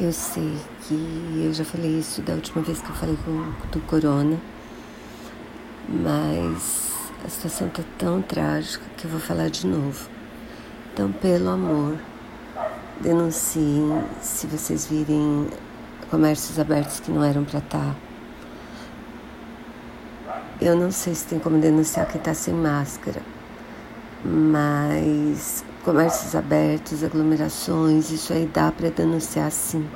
Eu sei que eu já falei isso da última vez que eu falei com, do corona, mas a situação está tão trágica que eu vou falar de novo. Então, pelo amor, denunciem se vocês virem comércios abertos que não eram para estar. Tá. Eu não sei se tem como denunciar quem está sem máscara, mas comércios abertos, aglomerações, isso aí dá para denunciar sim.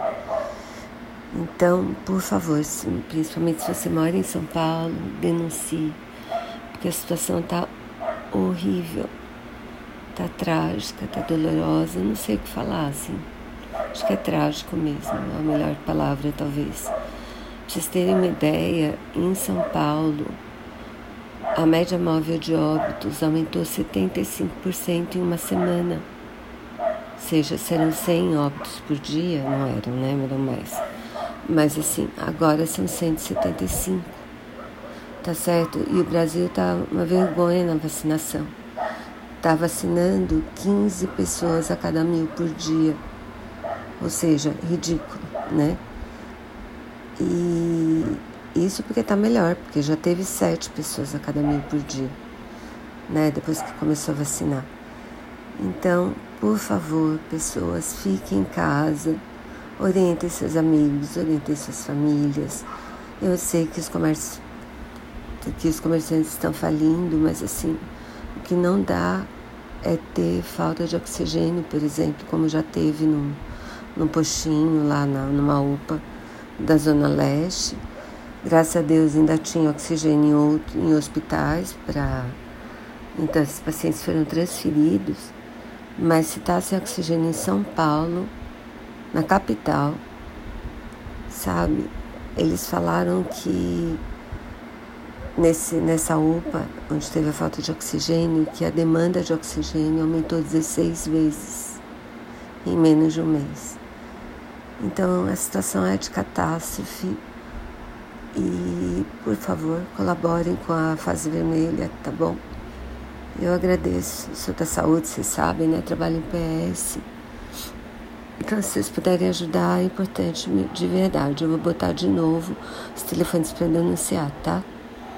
Então, por favor, principalmente se você mora em São Paulo, denuncie, porque a situação está horrível, está trágica, está dolorosa, não sei o que falar assim. Acho que é trágico mesmo, é a melhor palavra talvez. Pra vocês terem uma ideia, em São Paulo, a média móvel de óbitos aumentou 75% em uma semana. Ou seja, serão 100 óbitos por dia, não eram, né? Eram mais. Mas assim, agora são 175. Tá certo? E o Brasil tá uma vergonha na vacinação. Tá vacinando 15 pessoas a cada mil por dia. Ou seja, ridículo, né? E isso porque está melhor, porque já teve sete pessoas a cada mil por dia, né? Depois que começou a vacinar. Então, por favor, pessoas, fiquem em casa, orientem seus amigos, orientem suas famílias. Eu sei que os comércios, que os comerciantes estão falindo, mas assim, o que não dá é ter falta de oxigênio, por exemplo, como já teve num, num postinho lá na, numa UPA da Zona Leste Graças a Deus ainda tinha oxigênio em, hospitais para. Então, esses pacientes foram transferidos. Mas se está sem oxigênio em São Paulo, na capital, sabe? Eles falaram que nesse, nessa UPA, onde teve a falta de oxigênio, que a demanda de oxigênio aumentou 16 vezes em menos de um mês. Então a situação é de catástrofe e, por favor, colaborem com a fase vermelha, tá bom? Eu agradeço. Sou da saúde, vocês sabem, né? Trabalho em PS. Então, se vocês puderem ajudar, é importante de verdade. Eu vou botar de novo os telefones para denunciar, tá?